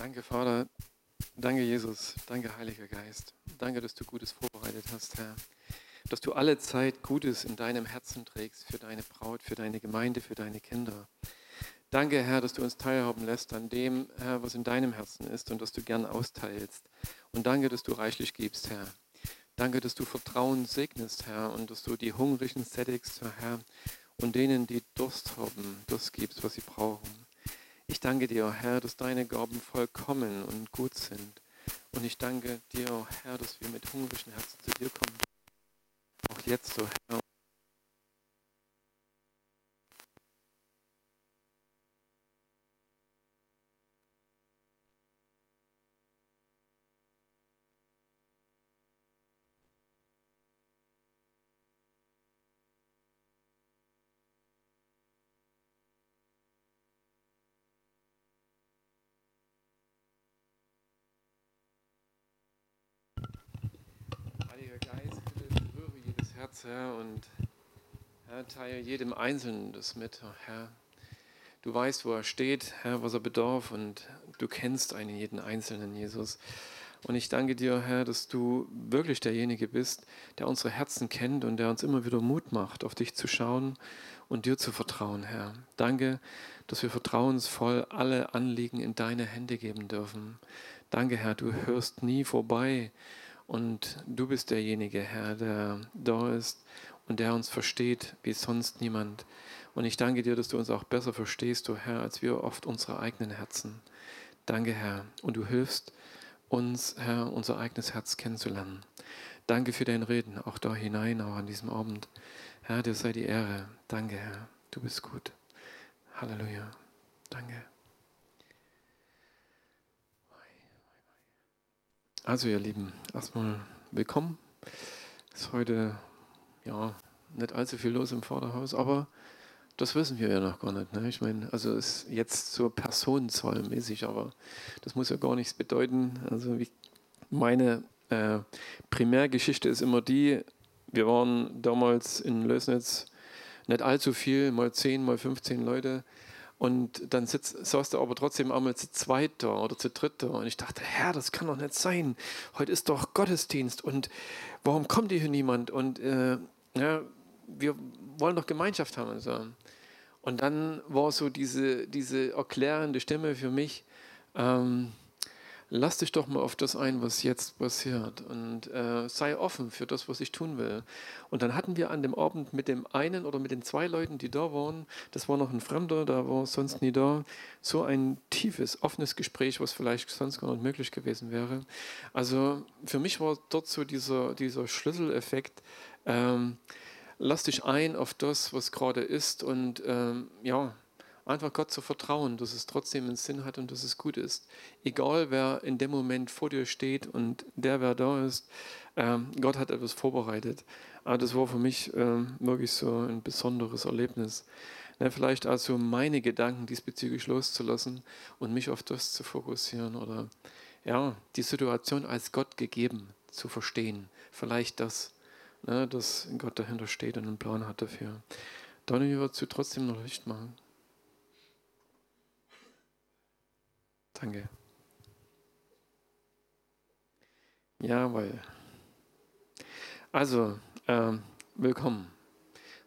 Danke, Vater. Danke, Jesus. Danke, Heiliger Geist. Danke, dass du Gutes vorbereitet hast, Herr. Dass du alle Zeit Gutes in deinem Herzen trägst für deine Braut, für deine Gemeinde, für deine Kinder. Danke, Herr, dass du uns teilhaben lässt an dem, Herr, was in deinem Herzen ist und dass du gern austeilst. Und danke, dass du reichlich gibst, Herr. Danke, dass du Vertrauen segnest, Herr, und dass du die Hungrigen sättigst, Herr, und denen, die Durst haben, das gibst, was sie brauchen. Ich danke dir, Herr, dass deine Gaben vollkommen und gut sind. Und ich danke dir, Herr, dass wir mit hungrigen Herzen zu dir kommen. Auch jetzt, so Herr, Herz, Herr, und Herr, teile jedem Einzelnen das mit, Herr. Du weißt, wo er steht, Herr, was er bedarf, und du kennst einen jeden Einzelnen, Jesus. Und ich danke dir, Herr, dass du wirklich derjenige bist, der unsere Herzen kennt und der uns immer wieder Mut macht, auf dich zu schauen und dir zu vertrauen, Herr. Danke, dass wir vertrauensvoll alle Anliegen in deine Hände geben dürfen. Danke, Herr, du hörst nie vorbei und du bist derjenige, Herr, der da ist und der uns versteht wie sonst niemand. Und ich danke dir, dass du uns auch besser verstehst, du Herr, als wir oft unsere eigenen Herzen. Danke, Herr. Und du hilfst uns, Herr, unser eigenes Herz kennenzulernen. Danke für dein Reden, auch da hinein, auch an diesem Abend. Herr, dir sei die Ehre. Danke, Herr. Du bist gut. Halleluja. Danke. Also ihr Lieben, erstmal willkommen. Ist heute ja nicht allzu viel los im Vorderhaus, aber das wissen wir ja noch gar nicht. Ne? Ich meine, also ist jetzt so personenzahlmäßig, aber das muss ja gar nichts bedeuten. Also meine äh, Primärgeschichte ist immer die, wir waren damals in Lösnitz nicht allzu viel, mal 10, mal 15 Leute. Und dann sitz, saß du aber trotzdem einmal zu zweit da oder zu dritt da. Und ich dachte, Herr, das kann doch nicht sein. Heute ist doch Gottesdienst. Und warum kommt hier niemand? Und äh, ja, wir wollen doch Gemeinschaft haben. Und, so. und dann war so diese, diese erklärende Stimme für mich, ähm, lass dich doch mal auf das ein, was jetzt passiert und äh, sei offen für das, was ich tun will. Und dann hatten wir an dem Abend mit dem einen oder mit den zwei Leuten, die da waren, das war noch ein Fremder, da war sonst nie da, so ein tiefes, offenes Gespräch, was vielleicht sonst gar nicht möglich gewesen wäre. Also für mich war dort so dieser, dieser Schlüsseleffekt, ähm, lass dich ein auf das, was gerade ist und ähm, ja, einfach Gott zu vertrauen, dass es trotzdem einen Sinn hat und dass es gut ist. Egal wer in dem Moment vor dir steht und der, wer da ist, ähm, Gott hat etwas vorbereitet. Aber das war für mich ähm, wirklich so ein besonderes Erlebnis. Ja, vielleicht also meine Gedanken diesbezüglich loszulassen und mich auf das zu fokussieren oder ja, die Situation als Gott gegeben zu verstehen. Vielleicht das, ne, dass Gott dahinter steht und einen Plan hat dafür. Dann wird du trotzdem noch Licht machen. Danke. Jawohl. Also, äh, willkommen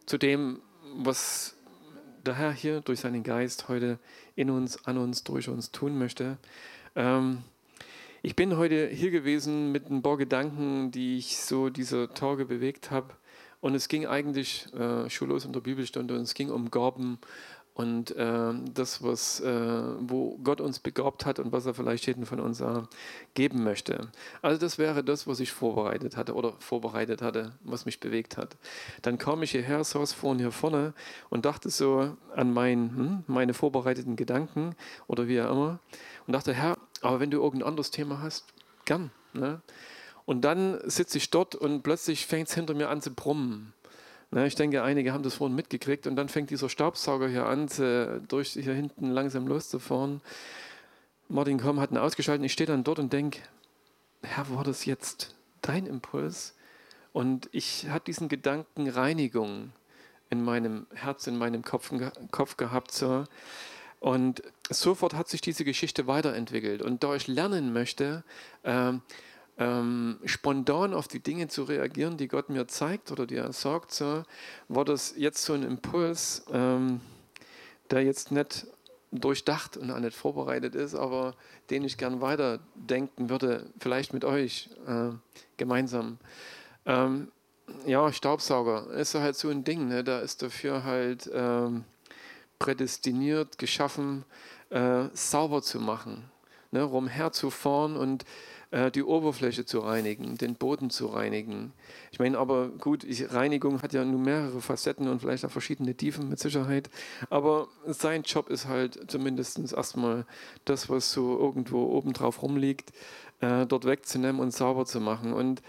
zu dem, was der Herr hier durch seinen Geist heute in uns, an uns, durch uns tun möchte. Ähm, ich bin heute hier gewesen mit ein paar Gedanken, die ich so diese Tage bewegt habe. Und es ging eigentlich äh, schullos in der Bibelstunde und es ging um Gaben und äh, das, was, äh, wo Gott uns begabt hat und was er vielleicht jedem von uns äh, geben möchte. Also das wäre das, was ich vorbereitet hatte oder vorbereitet hatte, was mich bewegt hat. Dann kam ich hierher, saß vorne hier vorne und dachte so an mein, hm, meine vorbereiteten Gedanken oder wie auch immer und dachte, Herr, aber wenn du irgendein anderes Thema hast, gern. Ne? Und dann sitze ich dort und plötzlich fängt es hinter mir an zu brummen. Na, ich denke, einige haben das vorhin mitgekriegt und dann fängt dieser Staubsauger hier an, durch hier hinten langsam loszufahren. Martin Komm hat ihn ausgeschaltet. Ich stehe dann dort und denke, Herr, war das jetzt dein Impuls? Und ich hatte diesen Gedanken Reinigung in meinem Herz, in meinem Kopf, Kopf gehabt. So. Und sofort hat sich diese Geschichte weiterentwickelt. Und da ich lernen möchte, ähm, ähm, spontan auf die Dinge zu reagieren, die Gott mir zeigt oder die er sagt, so, war das jetzt so ein Impuls, ähm, der jetzt nicht durchdacht und auch nicht vorbereitet ist, aber den ich gern weiterdenken würde, vielleicht mit euch äh, gemeinsam. Ähm, ja, Staubsauger ist halt so ein Ding, ne? da ist dafür halt ähm, prädestiniert, geschaffen, äh, sauber zu machen, ne, rumherzufahren und äh, die Oberfläche zu reinigen, den Boden zu reinigen. Ich meine, aber gut, ich, Reinigung hat ja nun mehrere Facetten und vielleicht auch verschiedene Tiefen mit Sicherheit. Aber sein Job ist halt zumindest erstmal das, was so irgendwo obendrauf rumliegt, äh, dort wegzunehmen und sauber zu machen. Und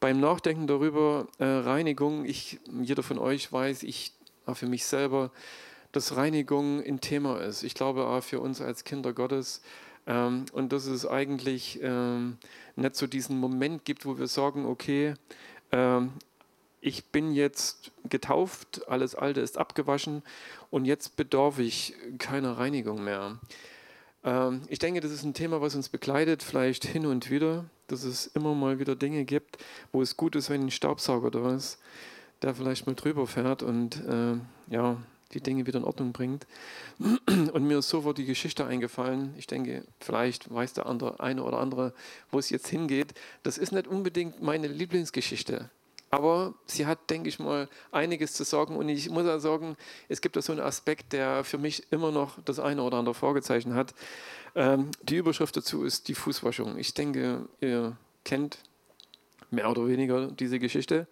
beim Nachdenken darüber, äh, Reinigung, ich, jeder von euch weiß, ich für mich selber, dass Reinigung ein Thema ist. Ich glaube auch für uns als Kinder Gottes. Ähm, und dass es eigentlich ähm, nicht so diesen Moment gibt, wo wir sagen, okay, ähm, ich bin jetzt getauft, alles Alte ist abgewaschen und jetzt bedarf ich keiner Reinigung mehr. Ähm, ich denke, das ist ein Thema, was uns begleitet, vielleicht hin und wieder, dass es immer mal wieder Dinge gibt, wo es gut ist, wenn ein Staubsauger da ist, der vielleicht mal drüber fährt und äh, ja, die Dinge wieder in Ordnung bringt. Und mir ist sofort die Geschichte eingefallen. Ich denke, vielleicht weiß der andere, eine oder andere, wo es jetzt hingeht. Das ist nicht unbedingt meine Lieblingsgeschichte. Aber sie hat, denke ich mal, einiges zu sagen. Und ich muss auch sagen, es gibt da so einen Aspekt, der für mich immer noch das eine oder andere Fragezeichen hat. Ähm, die Überschrift dazu ist die Fußwaschung. Ich denke, ihr kennt mehr oder weniger diese Geschichte.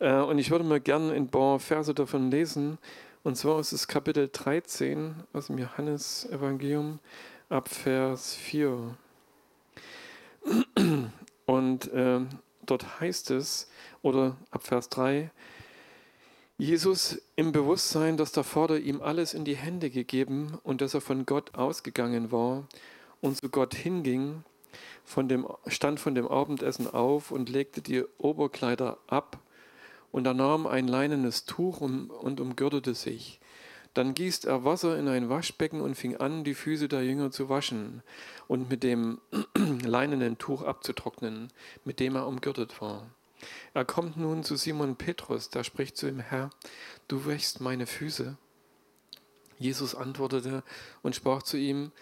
Äh, und ich würde mir gerne ein paar Verse davon lesen. Und zwar ist es Kapitel 13 aus dem Johannesevangelium ab Vers 4. Und äh, dort heißt es, oder ab Vers 3, Jesus im Bewusstsein, dass der Vater ihm alles in die Hände gegeben und dass er von Gott ausgegangen war und zu Gott hinging, von dem, stand von dem Abendessen auf und legte die Oberkleider ab und er nahm ein leinenes Tuch und, und umgürtete sich. Dann gießt er Wasser in ein Waschbecken und fing an, die Füße der Jünger zu waschen und mit dem leinenen Tuch abzutrocknen, mit dem er umgürtet war. Er kommt nun zu Simon Petrus, der spricht zu ihm, Herr, du wäschst meine Füße. Jesus antwortete und sprach zu ihm,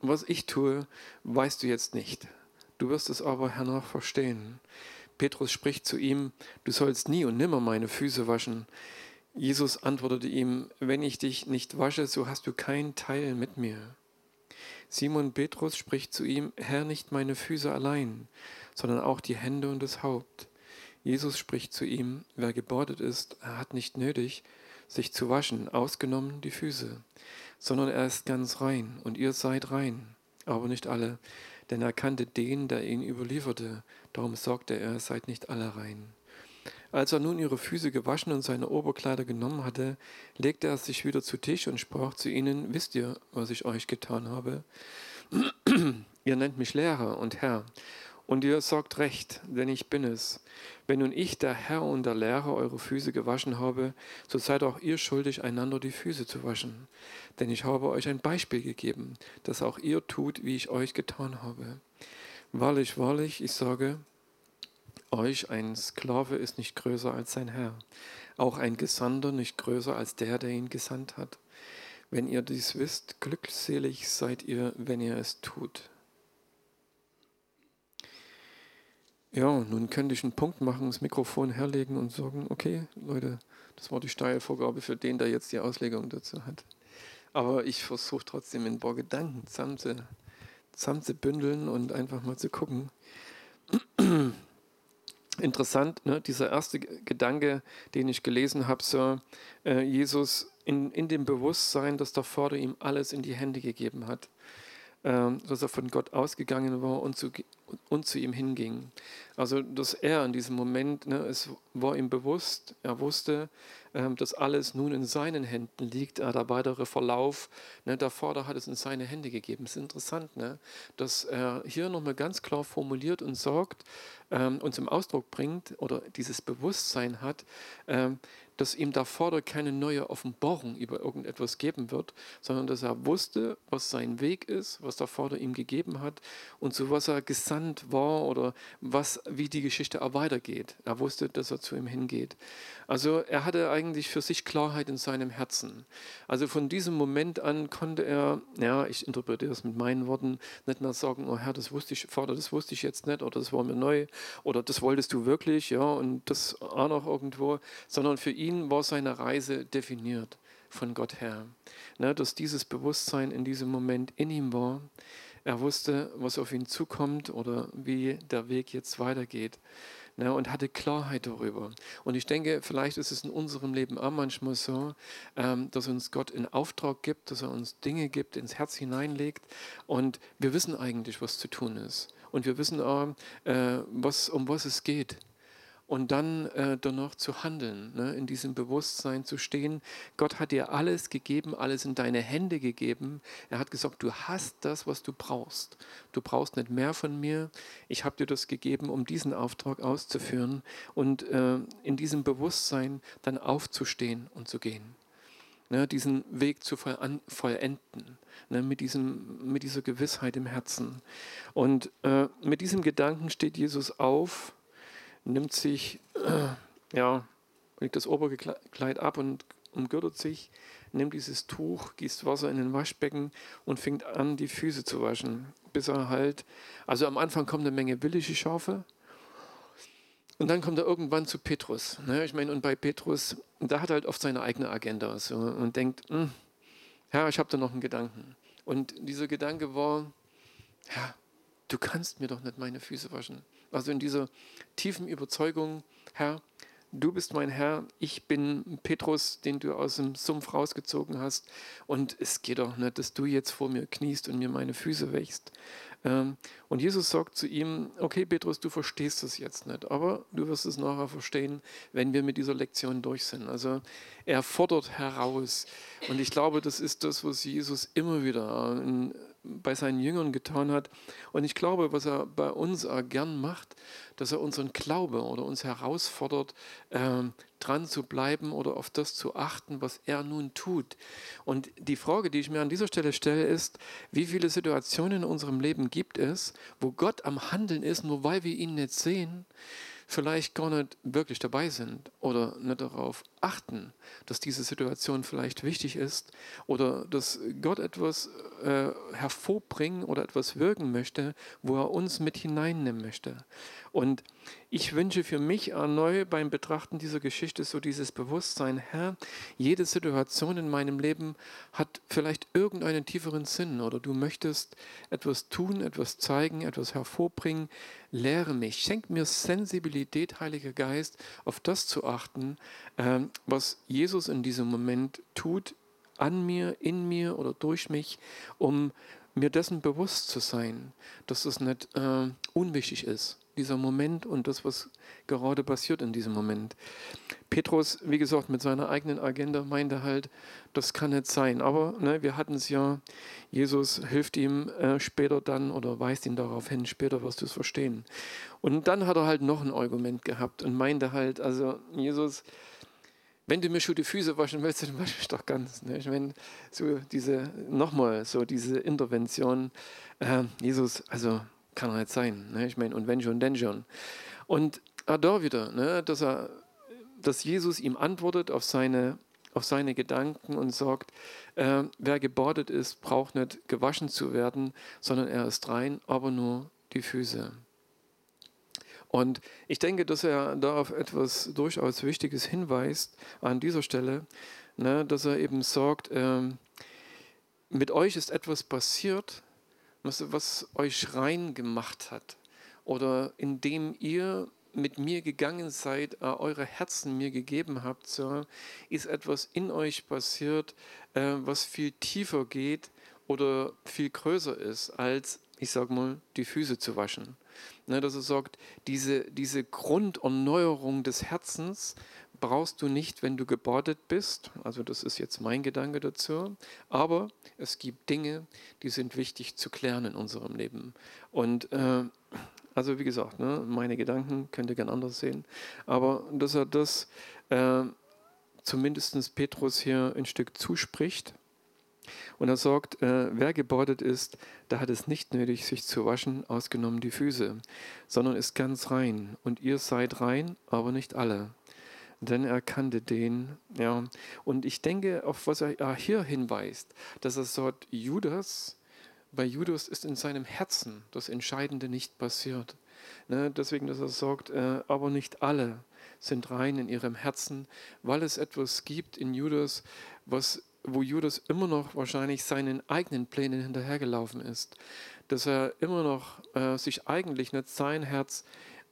was ich tue, weißt du jetzt nicht. Du wirst es aber hernach verstehen. Petrus spricht zu ihm, du sollst nie und nimmer meine Füße waschen. Jesus antwortete ihm, wenn ich dich nicht wasche, so hast du kein Teil mit mir. Simon Petrus spricht zu ihm, Herr, nicht meine Füße allein, sondern auch die Hände und das Haupt. Jesus spricht zu ihm, wer gebordet ist, er hat nicht nötig, sich zu waschen, ausgenommen die Füße, sondern er ist ganz rein, und ihr seid rein, aber nicht alle denn er kannte den, der ihn überlieferte. Darum sagte er, seid nicht alle rein. Als er nun ihre Füße gewaschen und seine Oberkleider genommen hatte, legte er sich wieder zu Tisch und sprach zu ihnen, wisst ihr, was ich euch getan habe? ihr nennt mich Lehrer und Herr, und ihr sagt recht, denn ich bin es. Wenn nun ich, der Herr und der Lehrer, eure Füße gewaschen habe, so seid auch ihr schuldig, einander die Füße zu waschen. Denn ich habe euch ein Beispiel gegeben, dass auch ihr tut, wie ich euch getan habe. Wahrlich, wahrlich, ich sage euch, ein Sklave ist nicht größer als sein Herr, auch ein Gesandter nicht größer als der, der ihn gesandt hat. Wenn ihr dies wisst, glückselig seid ihr, wenn ihr es tut. Ja, nun könnte ich einen Punkt machen, das Mikrofon herlegen und sagen, okay, Leute, das war die Steilvorgabe für den, der jetzt die Auslegung dazu hat. Aber ich versuche trotzdem ein paar Gedanken zusammen zu, zusammen zu bündeln und einfach mal zu gucken. Interessant, ne? dieser erste Gedanke, den ich gelesen habe, so, äh, Jesus in, in dem Bewusstsein, dass der Vater ihm alles in die Hände gegeben hat, äh, dass er von Gott ausgegangen war und zu, und zu ihm hinging. Also, dass er in diesem Moment, ne, es war ihm bewusst, er wusste, dass alles nun in seinen Händen liegt. Äh, der weitere Verlauf, ne, der Vater hat es in seine Hände gegeben. Es ist interessant, ne, dass er hier nochmal ganz klar formuliert und sagt, ähm, und zum Ausdruck bringt oder dieses Bewusstsein hat, ähm, dass ihm der Vater keine neue Offenbarung über irgendetwas geben wird, sondern dass er wusste, was sein Weg ist, was der Vater ihm gegeben hat und zu was er gesandt war oder was, wie die Geschichte auch weitergeht. Er wusste, dass er zu ihm hingeht. Also er hatte eigentlich für sich Klarheit in seinem Herzen. Also von diesem Moment an konnte er, ja, ich interpretiere es mit meinen Worten, nicht mehr sagen, oh Herr, das wusste ich, Vater, das wusste ich jetzt nicht oder das war mir neu oder das wolltest du wirklich, ja, und das auch noch irgendwo, sondern für ihn war seine Reise definiert von Gott her. Ne, dass dieses Bewusstsein in diesem Moment in ihm war. Er wusste, was auf ihn zukommt oder wie der Weg jetzt weitergeht ne, und hatte Klarheit darüber. Und ich denke, vielleicht ist es in unserem Leben auch manchmal so, ähm, dass uns Gott in Auftrag gibt, dass er uns Dinge gibt, ins Herz hineinlegt und wir wissen eigentlich, was zu tun ist. Und wir wissen auch, äh, was, um was es geht und dann äh, danach zu handeln, ne, in diesem Bewusstsein zu stehen. Gott hat dir alles gegeben, alles in deine Hände gegeben. Er hat gesagt, du hast das, was du brauchst. Du brauchst nicht mehr von mir. Ich habe dir das gegeben, um diesen Auftrag auszuführen und äh, in diesem Bewusstsein dann aufzustehen und zu gehen. Ne, diesen Weg zu vollenden, ne, mit, diesem, mit dieser Gewissheit im Herzen. Und äh, mit diesem Gedanken steht Jesus auf nimmt sich, äh, ja, legt das Oberkleid ab und umgürtet sich, nimmt dieses Tuch, gießt Wasser in den Waschbecken und fängt an, die Füße zu waschen, bis er halt, also am Anfang kommt eine Menge willige Schafe und dann kommt er irgendwann zu Petrus. Ne? Ich meine, und bei Petrus, da hat er halt oft seine eigene Agenda so, und denkt, hm, Herr, ich habe da noch einen Gedanken. Und dieser Gedanke war, ja, du kannst mir doch nicht meine Füße waschen. Also in dieser tiefen Überzeugung, Herr, du bist mein Herr, ich bin Petrus, den du aus dem Sumpf rausgezogen hast. Und es geht doch nicht, dass du jetzt vor mir kniest und mir meine Füße wächst. Ähm, und Jesus sagt zu ihm, okay Petrus, du verstehst das jetzt nicht, aber du wirst es nachher verstehen, wenn wir mit dieser Lektion durch sind. Also er fordert heraus. Und ich glaube, das ist das, was Jesus immer wieder in bei seinen Jüngern getan hat. Und ich glaube, was er bei uns gern macht, dass er unseren Glaube oder uns herausfordert, äh, dran zu bleiben oder auf das zu achten, was er nun tut. Und die Frage, die ich mir an dieser Stelle stelle, ist, wie viele Situationen in unserem Leben gibt es, wo Gott am Handeln ist, nur weil wir ihn nicht sehen, vielleicht gar nicht wirklich dabei sind oder nicht darauf achten, dass diese Situation vielleicht wichtig ist oder dass Gott etwas äh, hervorbringen oder etwas wirken möchte, wo er uns mit hineinnehmen möchte. Und ich wünsche für mich erneut beim Betrachten dieser Geschichte so dieses Bewusstsein, Herr, jede Situation in meinem Leben hat vielleicht irgendeinen tieferen Sinn oder du möchtest etwas tun, etwas zeigen, etwas hervorbringen. Lehre mich, schenk mir Sensibilität, Heiliger Geist, auf das zu achten, ähm, was Jesus in diesem Moment tut, an mir, in mir oder durch mich, um mir dessen bewusst zu sein, dass es nicht äh, unwichtig ist, dieser Moment und das, was gerade passiert in diesem Moment. Petrus, wie gesagt, mit seiner eigenen Agenda meinte halt, das kann nicht sein. Aber ne, wir hatten es ja, Jesus hilft ihm äh, später dann oder weist ihn darauf hin, später wirst du es verstehen. Und dann hat er halt noch ein Argument gehabt und meinte halt, also Jesus, wenn du mir schon die Füße waschen willst, dann wasch mich doch ganz. Ne? Ich meine, so diese, nochmal, so diese Intervention, äh, Jesus, also kann er nicht sein. Ne? Ich meine, und wenn schon, denn schon. Und auch da wieder, ne, dass, er, dass Jesus ihm antwortet auf seine, auf seine Gedanken und sagt, äh, wer gebadet ist, braucht nicht gewaschen zu werden, sondern er ist rein, aber nur die Füße. Und ich denke, dass er da auf etwas durchaus Wichtiges hinweist an dieser Stelle, ne, dass er eben sagt, äh, mit euch ist etwas passiert, was, was euch rein gemacht hat oder indem ihr mit mir gegangen seid, äh, eure Herzen mir gegeben habt, so, ist etwas in euch passiert, äh, was viel tiefer geht oder viel größer ist als ich sage mal, die Füße zu waschen. Ne, dass er sagt, diese, diese Grunderneuerung des Herzens brauchst du nicht, wenn du gebadet bist. Also das ist jetzt mein Gedanke dazu. Aber es gibt Dinge, die sind wichtig zu klären in unserem Leben. Und äh, also wie gesagt, ne, meine Gedanken könnt ihr gern anders sehen. Aber dass er das äh, zumindest Petrus hier ein Stück zuspricht und er sagt, äh, wer gebadet ist, der hat es nicht nötig, sich zu waschen, ausgenommen die Füße, sondern ist ganz rein. Und ihr seid rein, aber nicht alle. Denn er kannte den, ja. Und ich denke, auf was er hier hinweist, dass er sagt, Judas, bei Judas ist in seinem Herzen das Entscheidende nicht passiert. Ne, deswegen, dass er sagt, äh, aber nicht alle sind rein in ihrem Herzen, weil es etwas gibt in Judas, was wo Judas immer noch wahrscheinlich seinen eigenen Plänen hinterhergelaufen ist, dass er immer noch äh, sich eigentlich nicht sein Herz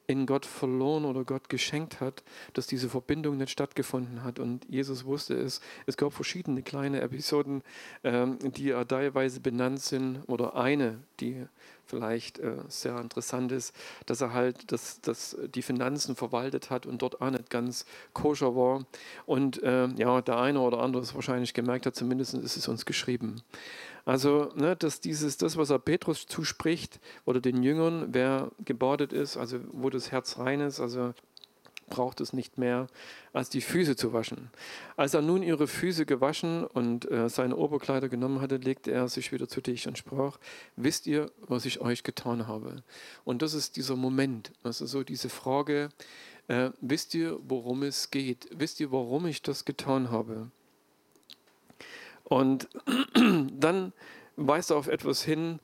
in Gott verloren oder Gott geschenkt hat, dass diese Verbindung nicht stattgefunden hat. Und Jesus wusste es. Es gab verschiedene kleine Episoden, ähm, die er teilweise benannt sind, oder eine, die vielleicht äh, sehr interessant ist, dass er halt das, das die Finanzen verwaltet hat und dort auch nicht ganz koscher war. Und äh, ja, der eine oder andere es wahrscheinlich gemerkt hat, zumindest ist es uns geschrieben. Also, ne, dass dieses, das, was er Petrus zuspricht oder den Jüngern, wer gebadet ist, also wo das Herz rein ist, also braucht es nicht mehr, als die Füße zu waschen. Als er nun ihre Füße gewaschen und äh, seine Oberkleider genommen hatte, legte er sich wieder zu dich und sprach, wisst ihr, was ich euch getan habe? Und das ist dieser Moment, also so diese Frage, äh, wisst ihr, worum es geht? Wisst ihr, warum ich das getan habe? Und dann weist er auf etwas hin,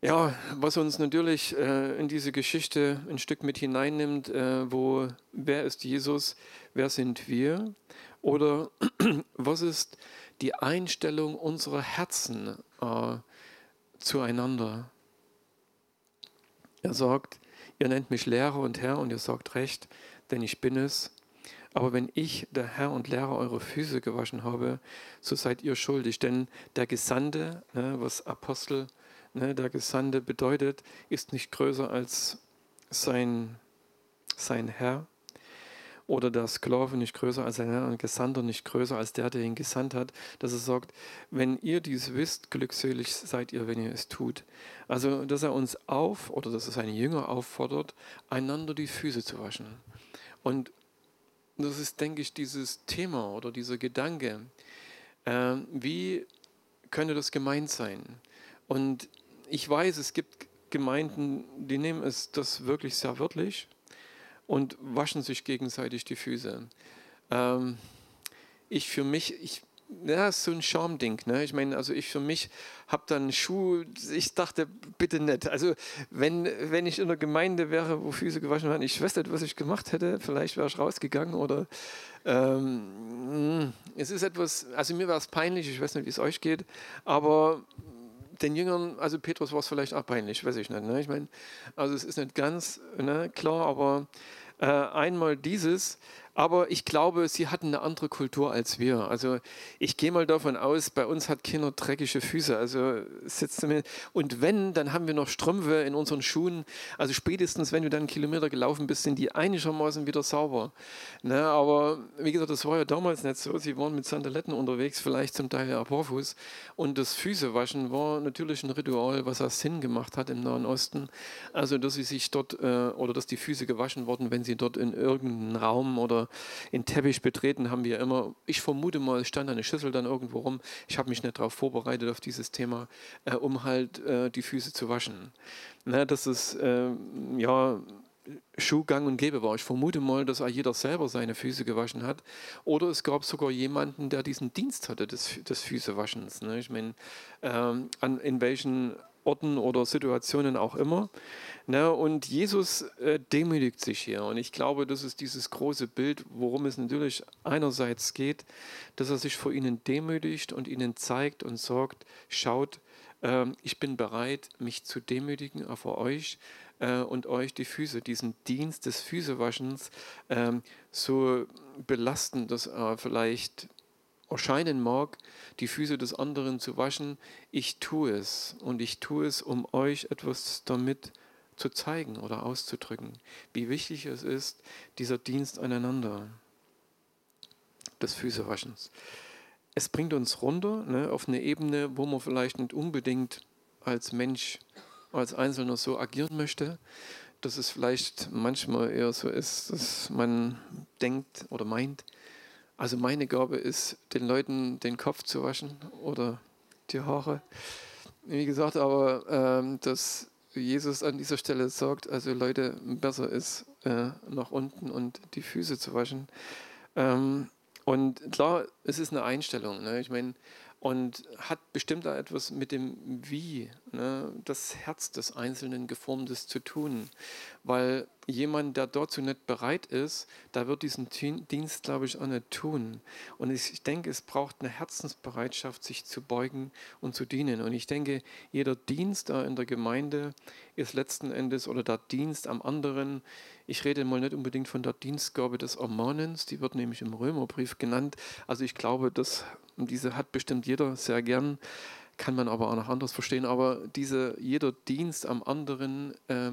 ja, was uns natürlich äh, in diese Geschichte ein Stück mit hineinnimmt, äh, wo wer ist Jesus, wer sind wir oder was ist die Einstellung unserer Herzen äh, zueinander. Er sagt, ihr nennt mich Lehrer und Herr und ihr sagt recht, denn ich bin es. Aber wenn ich, der Herr und Lehrer, eure Füße gewaschen habe, so seid ihr schuldig. Denn der Gesandte, ne, was Apostel ne, der Gesandte bedeutet, ist nicht größer als sein, sein Herr oder der Sklave nicht größer als sein Herr und Gesandter nicht größer als der, der ihn gesandt hat, dass er sagt, wenn ihr dies wisst, glückselig seid ihr, wenn ihr es tut. Also, dass er uns auf oder dass er seine Jünger auffordert, einander die Füße zu waschen. Und das ist, denke ich, dieses Thema oder dieser Gedanke. Äh, wie könnte das gemeint sein? Und ich weiß, es gibt Gemeinden, die nehmen es das wirklich sehr wörtlich und waschen sich gegenseitig die Füße. Ähm, ich für mich, ich, ja, ist so ein Charmding. Ne? Ich meine, also ich für mich habe dann Schuh, ich dachte, bitte nicht. Also wenn, wenn ich in der Gemeinde wäre, wo Füße gewaschen werden, ich weiß nicht, was ich gemacht hätte. Vielleicht wäre ich rausgegangen oder ähm, es ist etwas, also mir wäre es peinlich, ich weiß nicht, wie es euch geht, aber den Jüngern, also Petrus war es vielleicht auch peinlich, weiß ich nicht. Ne? Ich meine, also es ist nicht ganz ne, klar, aber äh, einmal dieses, aber ich glaube, sie hatten eine andere Kultur als wir. Also ich gehe mal davon aus, bei uns hat Kinder dreckige Füße. Also sitzt und wenn, dann haben wir noch Strümpfe in unseren Schuhen. Also spätestens, wenn du dann einen Kilometer gelaufen bist, sind die einigermaßen wieder sauber. Ne, aber wie gesagt, das war ja damals nicht so. Sie waren mit Sandaletten unterwegs, vielleicht zum Teil ja barfuß. Und das Füßewaschen war natürlich ein Ritual, was auch Sinn gemacht hat im Nahen Osten. Also dass sie sich dort äh, oder dass die Füße gewaschen wurden, wenn sie dort in irgendeinen Raum oder in Teppich betreten, haben wir immer, ich vermute mal, es stand eine Schüssel dann irgendwo rum. Ich habe mich nicht darauf vorbereitet, auf dieses Thema, äh, um halt äh, die Füße zu waschen. Ne, das ist, äh, ja, Schuhgang und Gäbe war. Ich vermute mal, dass jeder selber seine Füße gewaschen hat. Oder es gab sogar jemanden, der diesen Dienst hatte des, des Füßewaschens. Ne? Ich meine, ähm, in welchen Orten oder Situationen auch immer. Ne? Und Jesus äh, demütigt sich hier. Und ich glaube, das ist dieses große Bild, worum es natürlich einerseits geht, dass er sich vor ihnen demütigt und ihnen zeigt und sagt, schaut, äh, ich bin bereit, mich zu demütigen auch vor euch äh, und euch die Füße, diesen Dienst des Füßewaschens ähm, so belasten, dass er vielleicht erscheinen mag, die Füße des anderen zu waschen, ich tue es und ich tue es, um euch etwas damit zu zeigen oder auszudrücken, wie wichtig es ist, dieser Dienst aneinander des Füßewaschens. Es bringt uns runter ne, auf eine Ebene, wo man vielleicht nicht unbedingt als Mensch, als Einzelner so agieren möchte, dass es vielleicht manchmal eher so ist, dass man denkt oder meint, also meine Gabe ist, den Leuten den Kopf zu waschen oder die Haare. Wie gesagt, aber ähm, dass Jesus an dieser Stelle sagt, also Leute, besser ist äh, nach unten und die Füße zu waschen. Ähm, und klar, es ist eine Einstellung. Ne? Ich meine, und hat bestimmt da etwas mit dem Wie, ne, das Herz des Einzelnen geformtes zu tun. Weil jemand, der dazu nicht bereit ist, da wird diesen Dienst, glaube ich, auch nicht tun. Und ich denke, es braucht eine Herzensbereitschaft, sich zu beugen und zu dienen. Und ich denke, jeder Dienst da in der Gemeinde ist letzten Endes oder der Dienst am anderen. Ich rede mal nicht unbedingt von der Dienstgabe des Ermahnens, die wird nämlich im Römerbrief genannt. Also ich glaube, dass diese hat bestimmt jeder sehr gern kann man aber auch noch anders verstehen. Aber diese, jeder Dienst am anderen äh,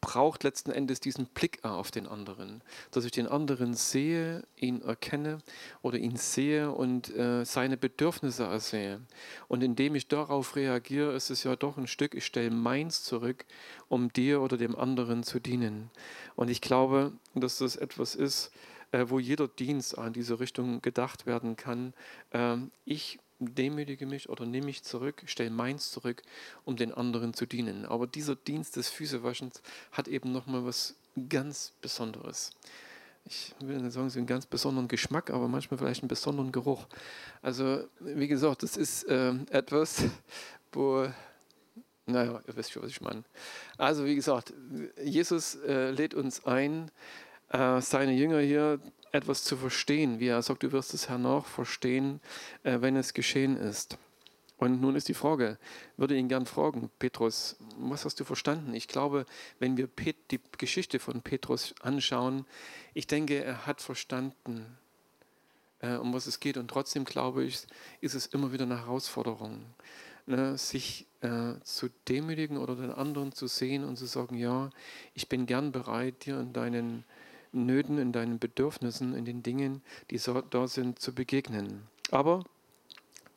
braucht letzten Endes diesen Blick auf den anderen, dass ich den anderen sehe, ihn erkenne oder ihn sehe und äh, seine Bedürfnisse ersehe. Und indem ich darauf reagiere, ist es ja doch ein Stück, ich stelle meins zurück, um dir oder dem anderen zu dienen. Und ich glaube, dass das etwas ist, äh, wo jeder Dienst in diese Richtung gedacht werden kann. Äh, ich demütige mich oder nehme mich zurück, stelle meins zurück, um den anderen zu dienen. Aber dieser Dienst des Füßewaschens hat eben nochmal was ganz Besonderes. Ich will nicht sagen, so einen ganz besonderen Geschmack, aber manchmal vielleicht einen besonderen Geruch. Also, wie gesagt, das ist äh, etwas, wo naja, ihr wisst schon, was ich meine. Also, wie gesagt, Jesus äh, lädt uns ein, äh, seine Jünger hier etwas zu verstehen, wie er sagt, du wirst es hernach verstehen, äh, wenn es geschehen ist. Und nun ist die Frage, würde ihn gern fragen, Petrus, was hast du verstanden? Ich glaube, wenn wir die Geschichte von Petrus anschauen, ich denke, er hat verstanden, äh, um was es geht. Und trotzdem glaube ich, ist es immer wieder eine Herausforderung, ne, sich äh, zu demütigen oder den anderen zu sehen und zu sagen, ja, ich bin gern bereit, dir in deinen Nöten, in deinen Bedürfnissen, in den Dingen, die so, da sind, zu begegnen. Aber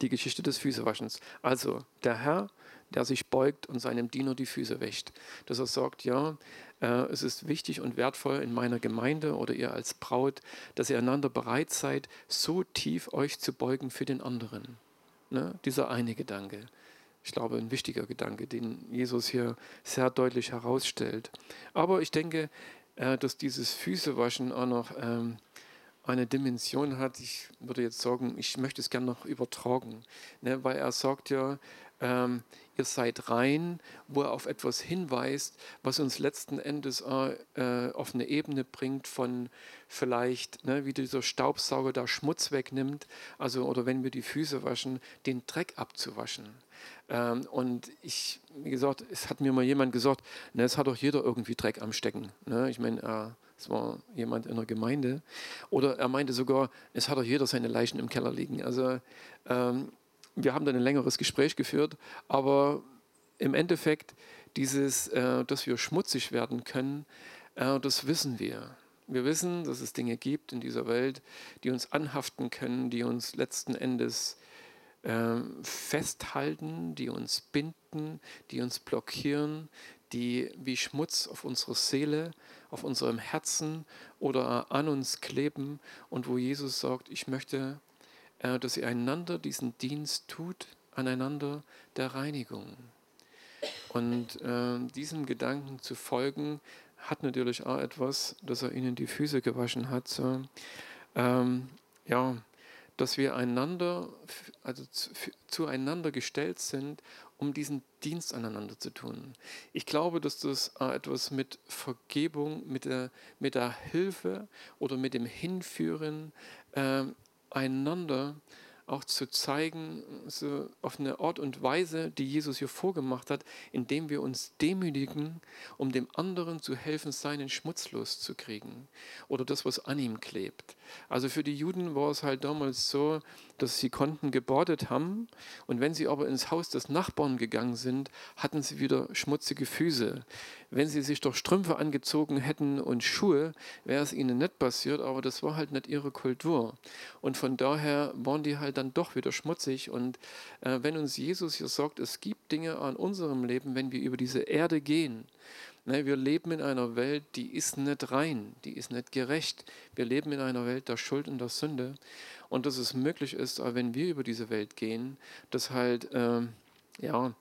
die Geschichte des Füßewaschens. Also der Herr, der sich beugt und seinem Diener die Füße wäscht. Dass er sagt, ja, äh, es ist wichtig und wertvoll in meiner Gemeinde oder ihr als Braut, dass ihr einander bereit seid, so tief euch zu beugen für den anderen. Ne? Dieser eine Gedanke. Ich glaube, ein wichtiger Gedanke, den Jesus hier sehr deutlich herausstellt. Aber ich denke, äh, dass dieses Füßewaschen auch noch ähm, eine Dimension hat. Ich würde jetzt sagen, ich möchte es gerne noch übertragen, ne, weil er sagt ja, ähm, ihr seid rein, wo er auf etwas hinweist, was uns letzten Endes äh, auf eine Ebene bringt von vielleicht, ne, wie dieser Staubsauger da Schmutz wegnimmt, also oder wenn wir die Füße waschen, den Dreck abzuwaschen. Ähm, und ich, wie gesagt, es hat mir mal jemand gesagt, ne, es hat doch jeder irgendwie Dreck am Stecken. Ne? Ich meine, äh, es war jemand in der Gemeinde. Oder er meinte sogar, es hat doch jeder seine Leichen im Keller liegen. Also ähm, wir haben dann ein längeres Gespräch geführt, aber im Endeffekt dieses, äh, dass wir schmutzig werden können, äh, das wissen wir. Wir wissen, dass es Dinge gibt in dieser Welt, die uns anhaften können, die uns letzten Endes ähm, festhalten, die uns binden, die uns blockieren, die wie Schmutz auf unserer Seele, auf unserem Herzen oder an uns kleben und wo Jesus sagt, ich möchte, äh, dass ihr einander diesen Dienst tut, aneinander der Reinigung. Und äh, diesem Gedanken zu folgen, hat natürlich auch etwas, dass er ihnen die Füße gewaschen hat. So, ähm, ja, dass wir einander, also zueinander gestellt sind, um diesen Dienst aneinander zu tun. Ich glaube, dass das etwas mit Vergebung, mit der, mit der Hilfe oder mit dem Hinführen äh, einander auch zu zeigen, so auf eine Art und Weise, die Jesus hier vorgemacht hat, indem wir uns demütigen, um dem anderen zu helfen, seinen Schmutz loszukriegen oder das, was an ihm klebt. Also für die Juden war es halt damals so, dass sie konnten gebadet haben und wenn sie aber ins Haus des Nachbarn gegangen sind, hatten sie wieder schmutzige Füße. Wenn sie sich doch Strümpfe angezogen hätten und Schuhe, wäre es ihnen nicht passiert, aber das war halt nicht ihre Kultur. Und von daher waren die halt dann doch wieder schmutzig. Und äh, wenn uns Jesus hier sagt, es gibt Dinge an unserem Leben, wenn wir über diese Erde gehen, Ne, wir leben in einer Welt, die ist nicht rein, die ist nicht gerecht. Wir leben in einer Welt der Schuld und der Sünde. Und dass es möglich ist, wenn wir über diese Welt gehen, dass halt, äh, ja,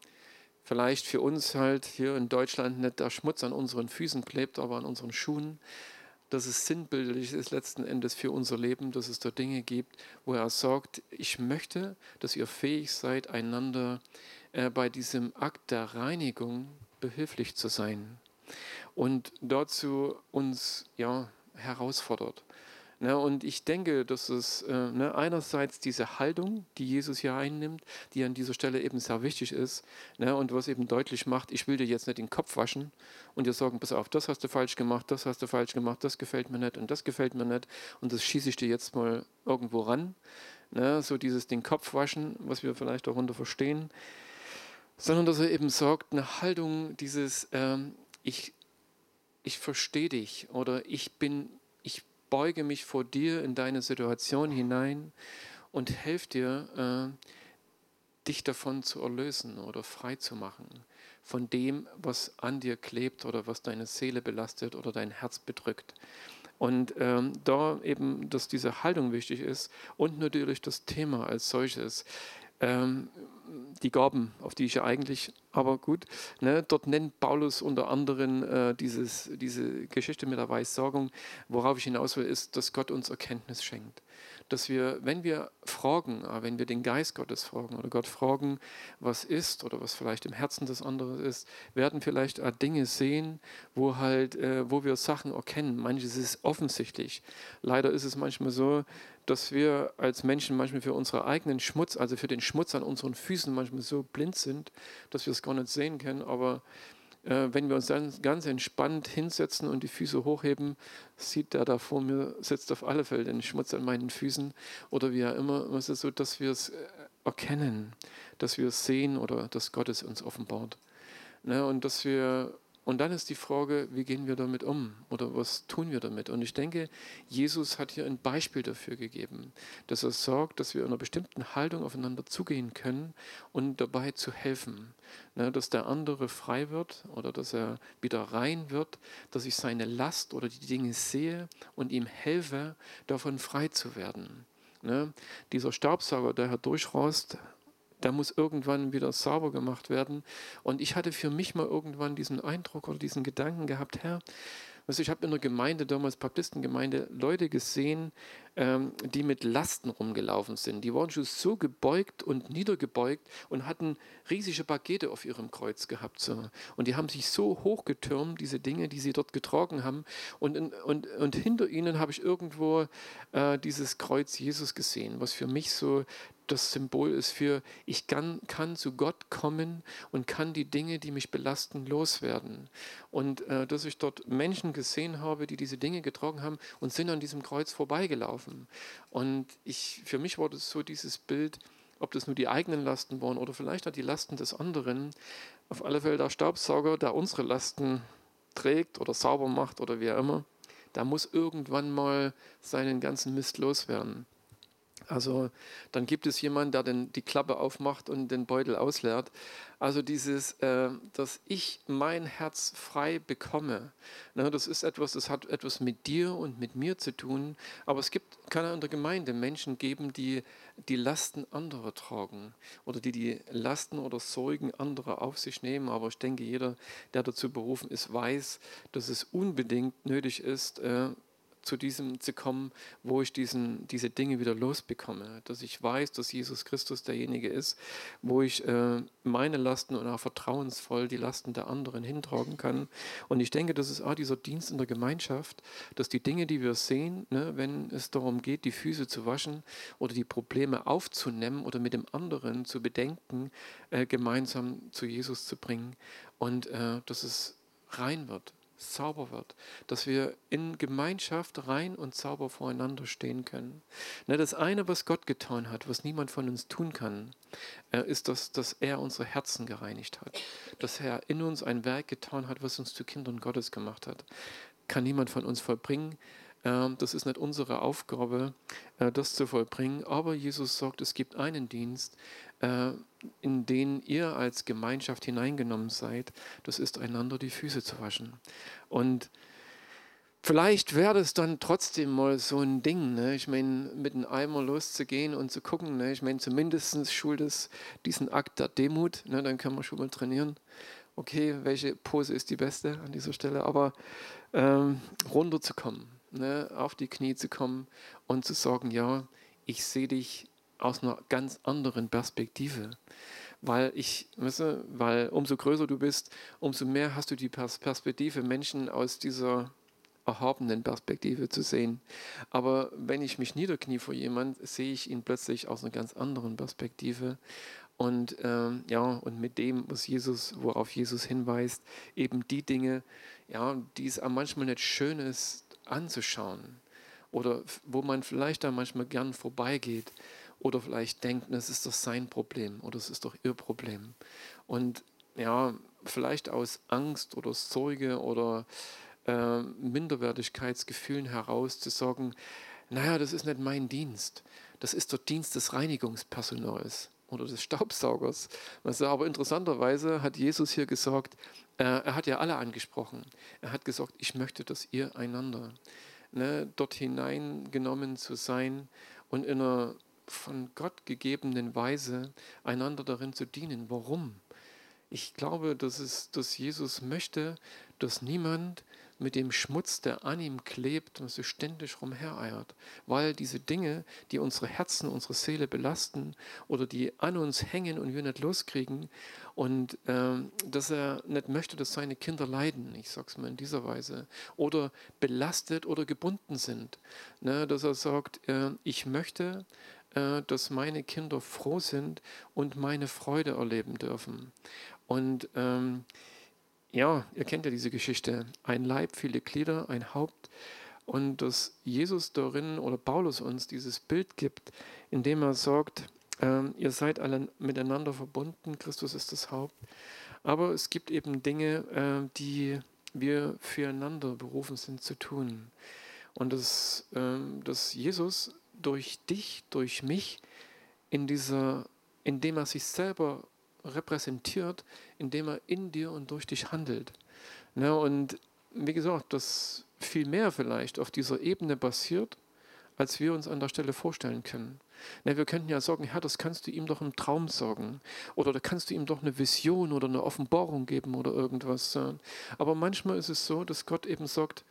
vielleicht für uns halt hier in Deutschland nicht der Schmutz an unseren Füßen klebt, aber an unseren Schuhen, dass es sinnbildlich ist letzten Endes für unser Leben, dass es da Dinge gibt, wo er sagt, ich möchte, dass ihr fähig seid, einander äh, bei diesem Akt der Reinigung behilflich zu sein und dazu uns ja, herausfordert. Ne, und ich denke, dass es äh, ne, einerseits diese Haltung, die Jesus hier einnimmt, die an dieser Stelle eben sehr wichtig ist ne, und was eben deutlich macht, ich will dir jetzt nicht den Kopf waschen und dir sagen, pass auf, das hast du falsch gemacht, das hast du falsch gemacht, das gefällt mir nicht und das gefällt mir nicht und das schieße ich dir jetzt mal irgendwo ran. Ne, so dieses den Kopf waschen, was wir vielleicht darunter verstehen, sondern dass er eben sagt, eine Haltung dieses, ähm, ich, ich verstehe dich oder ich bin, ich beuge mich vor dir in deine Situation hinein und helfe dir, äh, dich davon zu erlösen oder frei zu machen von dem, was an dir klebt oder was deine Seele belastet oder dein Herz bedrückt. Und ähm, da eben, dass diese Haltung wichtig ist und natürlich das Thema als solches. Ähm, die Gaben, auf die ich ja eigentlich, aber gut, ne, dort nennt Paulus unter anderem äh, dieses, diese Geschichte mit der Weissagung. Worauf ich hinaus will, ist, dass Gott uns Erkenntnis schenkt dass wir, wenn wir fragen, ah, wenn wir den Geist Gottes fragen oder Gott fragen, was ist oder was vielleicht im Herzen des anderen ist, werden vielleicht Dinge sehen, wo halt, äh, wo wir Sachen erkennen. Manches ist offensichtlich. Leider ist es manchmal so, dass wir als Menschen manchmal für unseren eigenen Schmutz, also für den Schmutz an unseren Füßen manchmal so blind sind, dass wir es gar nicht sehen können. Aber wenn wir uns dann ganz entspannt hinsetzen und die Füße hochheben, sieht der da vor mir, sitzt auf alle Fälle den Schmutz an meinen Füßen oder wie auch immer. Es ist so, dass wir es äh, erkennen, dass wir es sehen oder dass Gott es uns offenbart. Ne, und dass wir und dann ist die Frage, wie gehen wir damit um oder was tun wir damit? Und ich denke, Jesus hat hier ein Beispiel dafür gegeben, dass er sorgt, dass wir in einer bestimmten Haltung aufeinander zugehen können und dabei zu helfen, ne, dass der andere frei wird oder dass er wieder rein wird, dass ich seine Last oder die Dinge sehe und ihm helfe, davon frei zu werden. Ne, dieser Staubsauger, der hier durchrast, der muss irgendwann wieder sauber gemacht werden. Und ich hatte für mich mal irgendwann diesen Eindruck oder diesen Gedanken gehabt, Herr, also ich habe in der Gemeinde, damals Baptistengemeinde, Leute gesehen, ähm, die mit Lasten rumgelaufen sind. Die waren schon so gebeugt und niedergebeugt und hatten riesige Pakete auf ihrem Kreuz gehabt. So. Und die haben sich so hochgetürmt, diese Dinge, die sie dort getragen haben. Und, und, und hinter ihnen habe ich irgendwo äh, dieses Kreuz Jesus gesehen, was für mich so das Symbol ist für, ich kann, kann zu Gott kommen und kann die Dinge, die mich belasten, loswerden. Und äh, dass ich dort Menschen gesehen habe, die diese Dinge getragen haben und sind an diesem Kreuz vorbeigelaufen. Und ich, für mich war das so dieses Bild, ob das nur die eigenen Lasten waren oder vielleicht auch die Lasten des anderen. Auf alle Fälle der Staubsauger, der unsere Lasten trägt oder sauber macht oder wie auch immer, da muss irgendwann mal seinen ganzen Mist loswerden. Also dann gibt es jemanden, der den, die Klappe aufmacht und den Beutel ausleert. Also dieses, äh, dass ich mein Herz frei bekomme, ne, das ist etwas, das hat etwas mit dir und mit mir zu tun. Aber es gibt, kann in der Gemeinde Menschen geben, die die Lasten anderer tragen oder die die Lasten oder Sorgen anderer auf sich nehmen. Aber ich denke, jeder, der dazu berufen ist, weiß, dass es unbedingt nötig ist, äh, zu diesem zu kommen, wo ich diesen, diese Dinge wieder losbekomme, dass ich weiß, dass Jesus Christus derjenige ist, wo ich äh, meine Lasten und auch vertrauensvoll die Lasten der anderen hintragen kann. Und ich denke, das ist auch dieser Dienst in der Gemeinschaft, dass die Dinge, die wir sehen, ne, wenn es darum geht, die Füße zu waschen oder die Probleme aufzunehmen oder mit dem anderen zu bedenken, äh, gemeinsam zu Jesus zu bringen. Und äh, dass es rein wird, sauber wird, dass wir in Gemeinschaft rein und sauber voreinander stehen können. Ne, das eine, was Gott getan hat, was niemand von uns tun kann, äh, ist, dass, dass er unsere Herzen gereinigt hat, dass er in uns ein Werk getan hat, was uns zu Kindern Gottes gemacht hat. Kann niemand von uns vollbringen. Ähm, das ist nicht unsere Aufgabe, äh, das zu vollbringen. Aber Jesus sagt, es gibt einen Dienst, äh, in den ihr als Gemeinschaft hineingenommen seid. Das ist einander die Füße zu waschen. Und Vielleicht wäre das dann trotzdem mal so ein Ding. Ne? Ich meine, mit einem Eimer loszugehen und zu gucken. Ne? Ich meine, zumindest schult es diesen Akt der Demut. Ne? Dann können wir schon mal trainieren. Okay, welche Pose ist die beste an dieser Stelle? Aber ähm, runterzukommen ne, auf die Knie zu kommen und zu sagen, ja, ich sehe dich aus einer ganz anderen Perspektive. Weil ich, weißt du, weil umso größer du bist, umso mehr hast du die Perspektive, Menschen aus dieser erhabenen Perspektive zu sehen. Aber wenn ich mich niederknie vor jemand, sehe ich ihn plötzlich aus einer ganz anderen Perspektive. Und ähm, ja, und mit dem, was Jesus, worauf Jesus hinweist, eben die Dinge, ja, die es manchmal nicht schön ist, anzuschauen oder wo man vielleicht da manchmal gern vorbeigeht oder vielleicht denkt, das ist doch sein Problem oder es ist doch ihr Problem. Und ja, vielleicht aus Angst oder Sorge oder äh, Minderwertigkeitsgefühlen heraus zu sagen, naja, das ist nicht mein Dienst, das ist der Dienst des Reinigungspersonals oder des Staubsaugers. Also, aber interessanterweise hat Jesus hier gesagt, äh, er hat ja alle angesprochen. Er hat gesagt, ich möchte, dass ihr einander ne, dort hineingenommen zu sein und in einer von Gott gegebenen Weise einander darin zu dienen. Warum? Ich glaube, dass, es, dass Jesus möchte, dass niemand mit dem Schmutz, der an ihm klebt und so ständig rumhereiert. Weil diese Dinge, die unsere Herzen, unsere Seele belasten oder die an uns hängen und wir nicht loskriegen und ähm, dass er nicht möchte, dass seine Kinder leiden, ich sage es mal in dieser Weise, oder belastet oder gebunden sind. Ne, dass er sagt, äh, ich möchte, äh, dass meine Kinder froh sind und meine Freude erleben dürfen. Und ähm, ja, ihr kennt ja diese Geschichte. Ein Leib, viele Glieder, ein Haupt. Und dass Jesus darin oder Paulus uns dieses Bild gibt, indem er sagt, ähm, ihr seid alle miteinander verbunden, Christus ist das Haupt. Aber es gibt eben Dinge, äh, die wir füreinander berufen sind zu tun. Und dass, äh, dass Jesus durch dich, durch mich, in dieser, indem er sich selber repräsentiert, indem er in dir und durch dich handelt. Ne, und wie gesagt, das viel mehr vielleicht auf dieser Ebene passiert, als wir uns an der Stelle vorstellen können. Ne, wir könnten ja sagen, Herr, das kannst du ihm doch im Traum sagen. Oder da kannst du ihm doch eine Vision oder eine Offenbarung geben oder irgendwas. Aber manchmal ist es so, dass Gott eben sagt,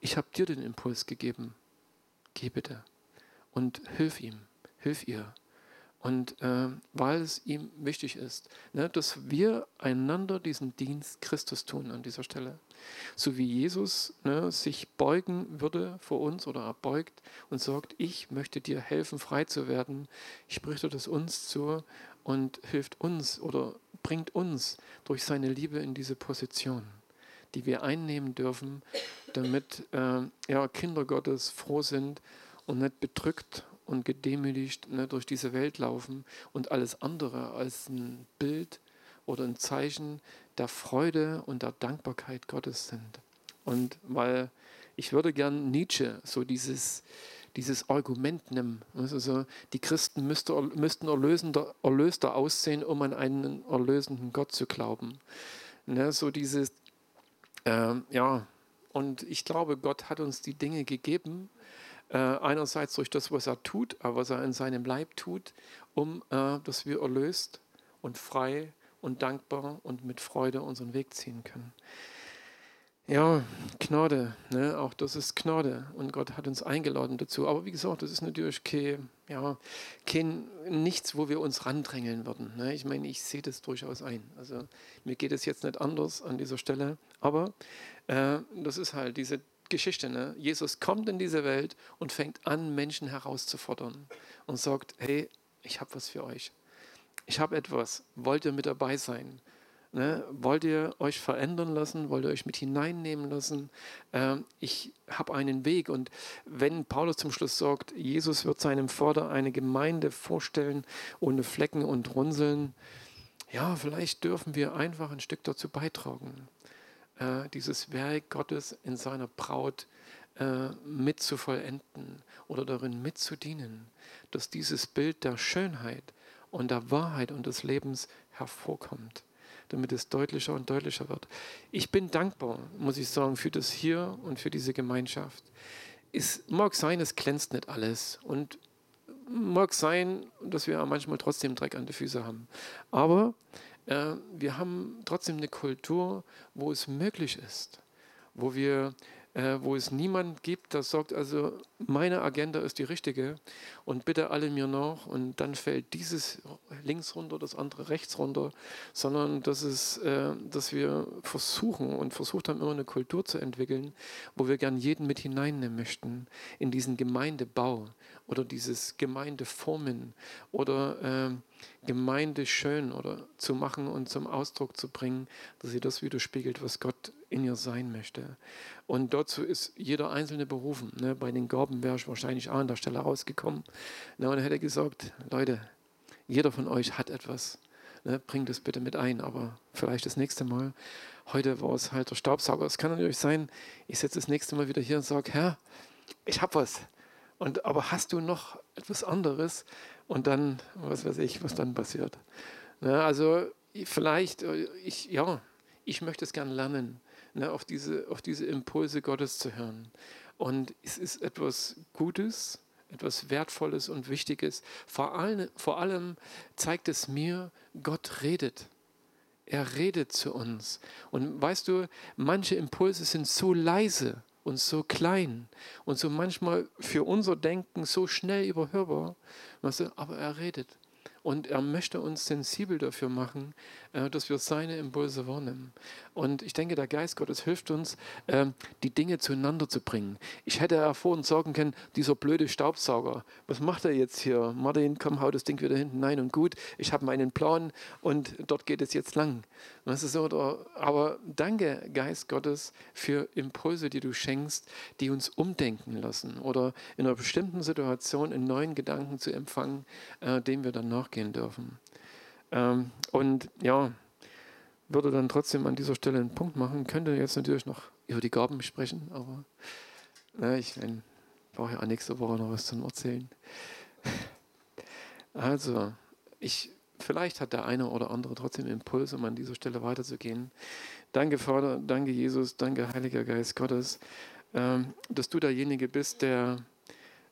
ich habe dir den Impuls gegeben. Geh bitte und hilf ihm, hilf ihr. Und äh, weil es ihm wichtig ist, ne, dass wir einander diesen Dienst Christus tun an dieser Stelle. So wie Jesus ne, sich beugen würde vor uns oder er beugt und sagt, ich möchte dir helfen, frei zu werden, spricht er das uns zu und hilft uns oder bringt uns durch seine Liebe in diese Position, die wir einnehmen dürfen, damit äh, ja, Kinder Gottes froh sind und nicht bedrückt und gedemütigt ne, durch diese Welt laufen und alles andere als ein Bild oder ein Zeichen der Freude und der Dankbarkeit Gottes sind. Und weil ich würde gern Nietzsche so dieses, dieses Argument nehmen. Also die Christen müsste, müssten erlösender, erlöster aussehen, um an einen erlösenden Gott zu glauben. Ne, so dieses, äh, ja, und ich glaube, Gott hat uns die Dinge gegeben, äh, einerseits durch das, was er tut, aber was er in seinem Leib tut, um äh, dass wir erlöst und frei und dankbar und mit Freude unseren Weg ziehen können. Ja, Gnade, ne? auch das ist Gnade und Gott hat uns eingeladen dazu. Aber wie gesagt, das ist natürlich kein, ja, kein nichts, wo wir uns randrängeln würden. Ne? Ich meine, ich sehe das durchaus ein. Also mir geht es jetzt nicht anders an dieser Stelle, aber äh, das ist halt diese Geschichte. Ne? Jesus kommt in diese Welt und fängt an, Menschen herauszufordern und sagt, hey, ich habe was für euch. Ich habe etwas. Wollt ihr mit dabei sein? Ne? Wollt ihr euch verändern lassen? Wollt ihr euch mit hineinnehmen lassen? Ähm, ich habe einen Weg. Und wenn Paulus zum Schluss sagt, Jesus wird seinem Vater eine Gemeinde vorstellen ohne Flecken und Runzeln, ja, vielleicht dürfen wir einfach ein Stück dazu beitragen, äh, dieses Werk Gottes in seiner Braut äh, mit zu vollenden oder darin mitzudienen, dass dieses Bild der Schönheit und der Wahrheit und des Lebens hervorkommt damit es deutlicher und deutlicher wird. Ich bin dankbar, muss ich sagen, für das hier und für diese Gemeinschaft. Es mag sein, es glänzt nicht alles und mag sein, dass wir manchmal trotzdem Dreck an den Füßen haben. Aber wir haben trotzdem eine Kultur, wo es möglich ist, wo wir äh, wo es niemand gibt, der sagt, also meine Agenda ist die richtige und bitte alle mir nach und dann fällt dieses links runter, das andere rechts runter, sondern dass, es, äh, dass wir versuchen und versucht haben, immer eine Kultur zu entwickeln, wo wir gern jeden mit hineinnehmen möchten in diesen Gemeindebau oder dieses Gemeindeformen oder äh, Gemeinde schön oder zu machen und zum Ausdruck zu bringen, dass sie das widerspiegelt, was Gott in ihr sein möchte. Und dazu ist jeder Einzelne berufen. Ne? Bei den Gaben wäre ich wahrscheinlich auch an der Stelle rausgekommen. Ne? Und hätte gesagt, Leute, jeder von euch hat etwas. Ne? Bringt es bitte mit ein, aber vielleicht das nächste Mal. Heute war es halt der Staubsauger. Es kann natürlich sein, ich setze das nächste Mal wieder hier und sage, Herr, ich habe was. Und, aber hast du noch etwas anderes? Und dann, was weiß ich, was dann passiert. Ne? Also vielleicht, äh, ich, ja, ich möchte es gerne lernen ne, auf, diese, auf diese Impulse Gottes zu hören. Und es ist etwas Gutes, etwas Wertvolles und Wichtiges. Vor allem, vor allem zeigt es mir, Gott redet. Er redet zu uns. Und weißt du, manche Impulse sind so leise und so klein und so manchmal für unser Denken so schnell überhörbar, weißt du, aber er redet. Und er möchte uns sensibel dafür machen, dass wir seine Impulse wahrnehmen. Und ich denke, der Geist Gottes hilft uns, ähm, die Dinge zueinander zu bringen. Ich hätte ja vorhin sagen können, dieser blöde Staubsauger, was macht er jetzt hier? Martin, komm, hau das Ding wieder hinten. Nein und gut, ich habe meinen Plan und dort geht es jetzt lang. Weißt du so, aber danke, Geist Gottes, für Impulse, die du schenkst, die uns umdenken lassen oder in einer bestimmten Situation einen neuen Gedanken zu empfangen, äh, dem wir dann nachgehen dürfen. Ähm, und ja, würde dann trotzdem an dieser Stelle einen Punkt machen. Könnte jetzt natürlich noch über die Gaben sprechen, aber na, ich mein, brauche ja nächste Woche noch was zum Erzählen. Also, ich, vielleicht hat der eine oder andere trotzdem Impuls, um an dieser Stelle weiterzugehen. Danke, Vater, danke, Jesus, danke, Heiliger Geist Gottes, ähm, dass du derjenige bist, der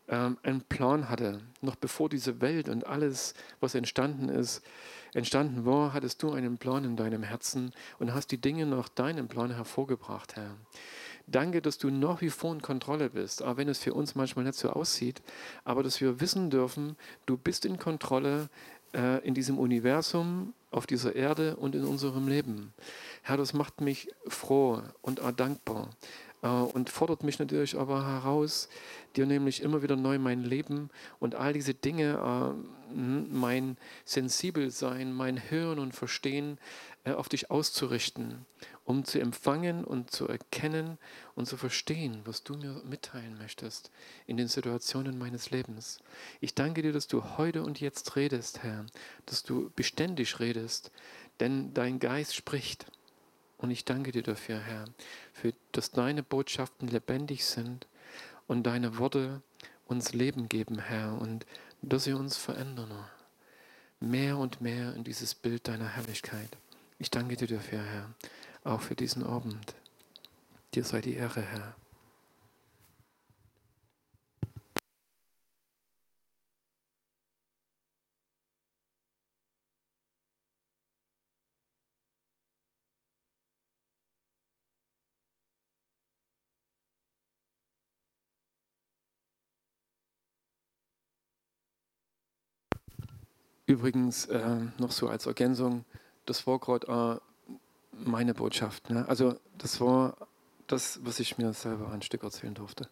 ähm, einen Plan hatte, noch bevor diese Welt und alles, was entstanden ist, entstanden war, hattest du einen Plan in deinem Herzen und hast die Dinge nach deinem Plan hervorgebracht, Herr. Danke, dass du nach wie vor in Kontrolle bist, auch wenn es für uns manchmal nicht so aussieht, aber dass wir wissen dürfen, du bist in Kontrolle äh, in diesem Universum, auf dieser Erde und in unserem Leben. Herr, das macht mich froh und auch dankbar äh, und fordert mich natürlich aber heraus, dir nämlich immer wieder neu mein Leben und all diese Dinge, äh, mein Sensibelsein, mein Hören und Verstehen äh, auf dich auszurichten, um zu empfangen und zu erkennen und zu verstehen, was du mir mitteilen möchtest in den Situationen meines Lebens. Ich danke dir, dass du heute und jetzt redest, Herr, dass du beständig redest, denn dein Geist spricht. Und ich danke dir dafür, Herr, für, dass deine Botschaften lebendig sind und deine Worte uns Leben geben, Herr, und dass sie uns verändern. Mehr und mehr in dieses Bild deiner Herrlichkeit. Ich danke dir dafür, Herr, auch für diesen Abend. Dir sei die Ehre, Herr. Übrigens äh, noch so als Ergänzung, das war gerade äh, meine Botschaft. Ne? Also das war das, was ich mir selber ein Stück erzählen durfte.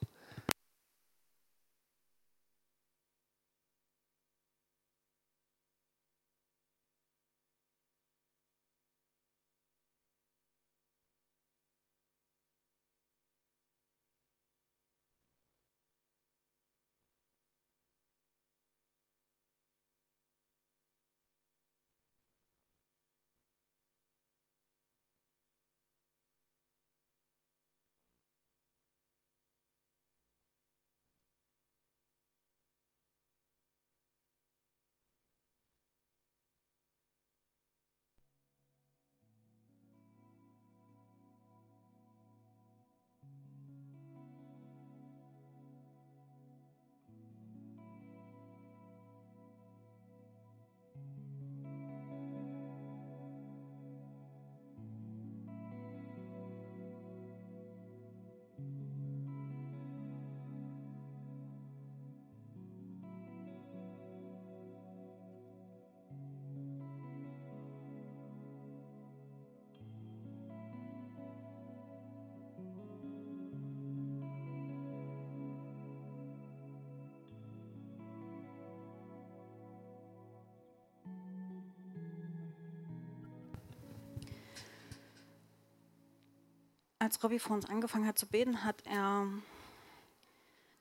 Als Robbie vor uns angefangen hat zu beten, hat er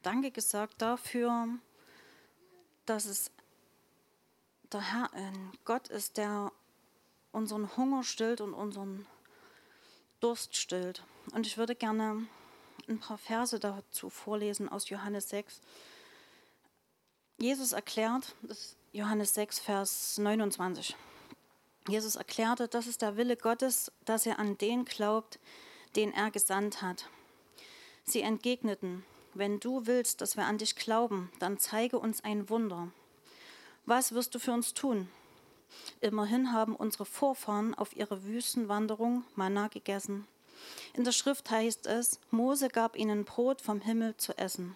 Danke gesagt dafür, dass es der Herr ein Gott ist, der unseren Hunger stillt und unseren Durst stillt. Und ich würde gerne ein paar Verse dazu vorlesen aus Johannes 6. Jesus erklärt, das ist Johannes 6, Vers 29. Jesus erklärte, das ist der Wille Gottes, dass er an den glaubt, den er gesandt hat. Sie entgegneten, wenn du willst, dass wir an dich glauben, dann zeige uns ein Wunder. Was wirst du für uns tun? Immerhin haben unsere Vorfahren auf ihrer Wüstenwanderung Manna gegessen. In der Schrift heißt es, Mose gab ihnen Brot vom Himmel zu essen.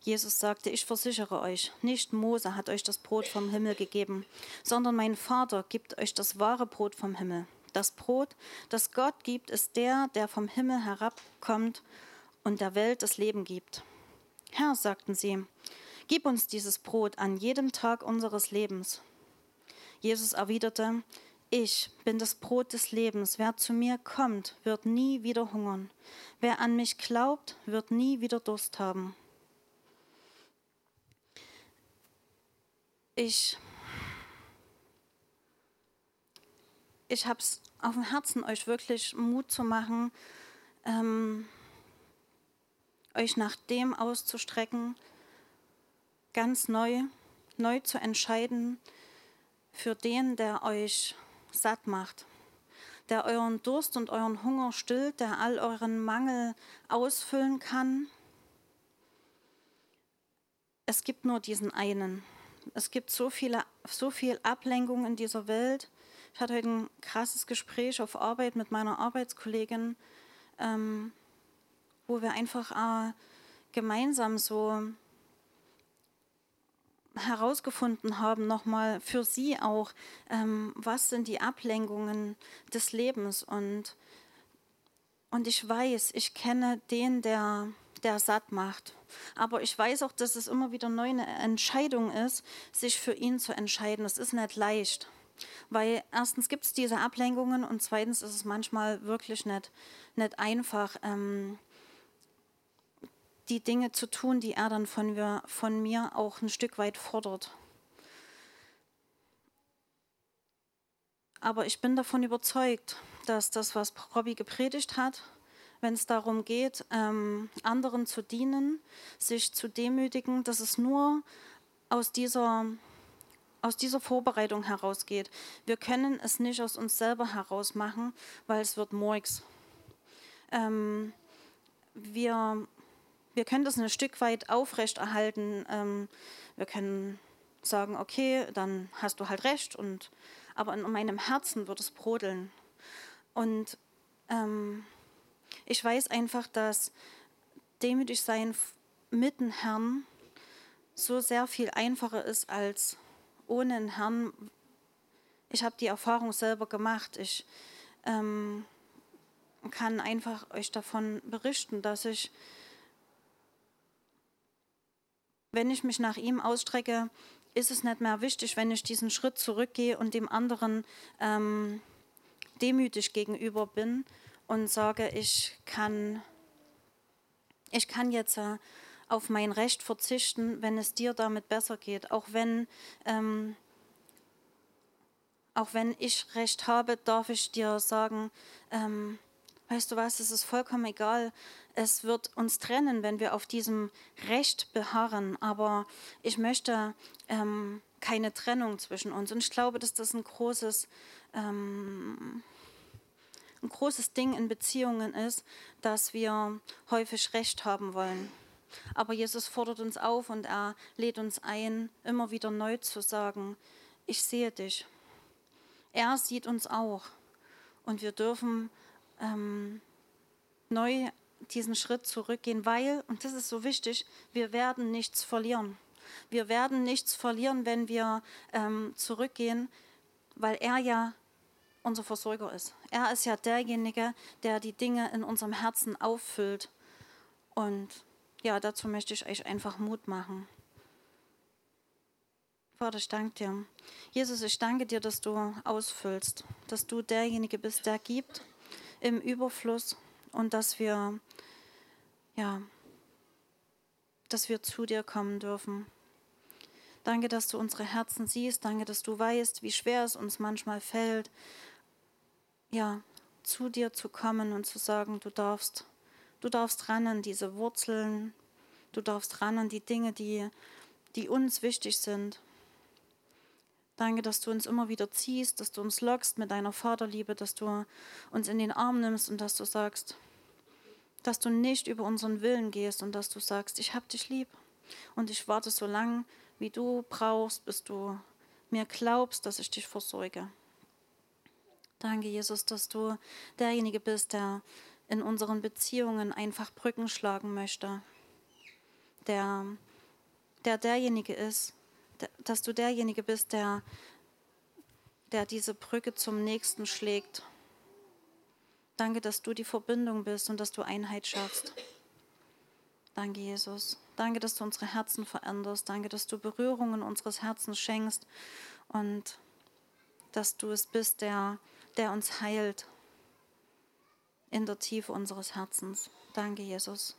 Jesus sagte, ich versichere euch, nicht Mose hat euch das Brot vom Himmel gegeben, sondern mein Vater gibt euch das wahre Brot vom Himmel. Das Brot, das Gott gibt, ist der, der vom Himmel herabkommt und der Welt das Leben gibt. Herr, sagten sie, gib uns dieses Brot an jedem Tag unseres Lebens. Jesus erwiderte, ich bin das Brot des Lebens. Wer zu mir kommt, wird nie wieder hungern. Wer an mich glaubt, wird nie wieder Durst haben. Ich ich habe es auf dem Herzen, euch wirklich Mut zu machen, ähm, euch nach dem auszustrecken, ganz neu, neu zu entscheiden für den, der euch satt macht, der euren Durst und euren Hunger stillt, der all euren Mangel ausfüllen kann. Es gibt nur diesen einen. Es gibt so, viele, so viel Ablenkung in dieser Welt. Ich hatte heute ein krasses Gespräch auf Arbeit mit meiner Arbeitskollegin, ähm, wo wir einfach äh, gemeinsam so herausgefunden haben, nochmal für sie auch, ähm, was sind die Ablenkungen des Lebens. Und, und ich weiß, ich kenne den, der, der satt macht. Aber ich weiß auch, dass es immer wieder neu eine Entscheidung ist, sich für ihn zu entscheiden. Das ist nicht leicht. Weil erstens gibt es diese Ablenkungen und zweitens ist es manchmal wirklich nicht, nicht einfach, ähm, die Dinge zu tun, die er dann von, wir, von mir auch ein Stück weit fordert. Aber ich bin davon überzeugt, dass das, was Robbie gepredigt hat, wenn es darum geht, ähm, anderen zu dienen, sich zu demütigen, dass es nur aus dieser aus dieser Vorbereitung herausgeht. Wir können es nicht aus uns selber heraus machen, weil es wird Murks. Ähm, wir, wir können das ein Stück weit aufrechterhalten. Ähm, wir können sagen, okay, dann hast du halt recht, und, aber in meinem Herzen wird es brodeln. Und ähm, ich weiß einfach, dass demütig sein mit dem Herrn so sehr viel einfacher ist als ohne einen Herrn, ich habe die Erfahrung selber gemacht. Ich ähm, kann einfach euch davon berichten, dass ich, wenn ich mich nach ihm ausstrecke, ist es nicht mehr wichtig, wenn ich diesen Schritt zurückgehe und dem anderen ähm, demütig gegenüber bin und sage, ich kann, ich kann jetzt äh, auf mein Recht verzichten, wenn es dir damit besser geht. Auch wenn, ähm, auch wenn ich Recht habe, darf ich dir sagen, ähm, weißt du was, es ist vollkommen egal. Es wird uns trennen, wenn wir auf diesem Recht beharren. Aber ich möchte ähm, keine Trennung zwischen uns. Und ich glaube, dass das ein großes, ähm, ein großes Ding in Beziehungen ist, dass wir häufig Recht haben wollen. Aber Jesus fordert uns auf und er lädt uns ein, immer wieder neu zu sagen, ich sehe dich. Er sieht uns auch. Und wir dürfen ähm, neu diesen Schritt zurückgehen, weil, und das ist so wichtig, wir werden nichts verlieren. Wir werden nichts verlieren, wenn wir ähm, zurückgehen, weil er ja unser Versorger ist. Er ist ja derjenige, der die Dinge in unserem Herzen auffüllt. Und ja, dazu möchte ich euch einfach Mut machen. Vater, ich danke dir. Jesus, ich danke dir, dass du ausfüllst, dass du derjenige bist, der gibt im Überfluss und dass wir, ja, dass wir zu dir kommen dürfen. Danke, dass du unsere Herzen siehst. Danke, dass du weißt, wie schwer es uns manchmal fällt, ja, zu dir zu kommen und zu sagen, du darfst Du darfst ran an diese Wurzeln. Du darfst ran an die Dinge, die, die uns wichtig sind. Danke, dass du uns immer wieder ziehst, dass du uns lockst mit deiner Vaterliebe, dass du uns in den Arm nimmst und dass du sagst, dass du nicht über unseren Willen gehst und dass du sagst, ich habe dich lieb und ich warte so lange, wie du brauchst, bis du mir glaubst, dass ich dich versorge. Danke, Jesus, dass du derjenige bist, der in unseren Beziehungen einfach Brücken schlagen möchte. Der, der derjenige ist, der, dass du derjenige bist, der, der diese Brücke zum Nächsten schlägt. Danke, dass du die Verbindung bist und dass du Einheit schaffst. Danke, Jesus. Danke, dass du unsere Herzen veränderst. Danke, dass du Berührungen unseres Herzens schenkst und dass du es bist, der, der uns heilt in der Tiefe unseres Herzens. Danke, Jesus.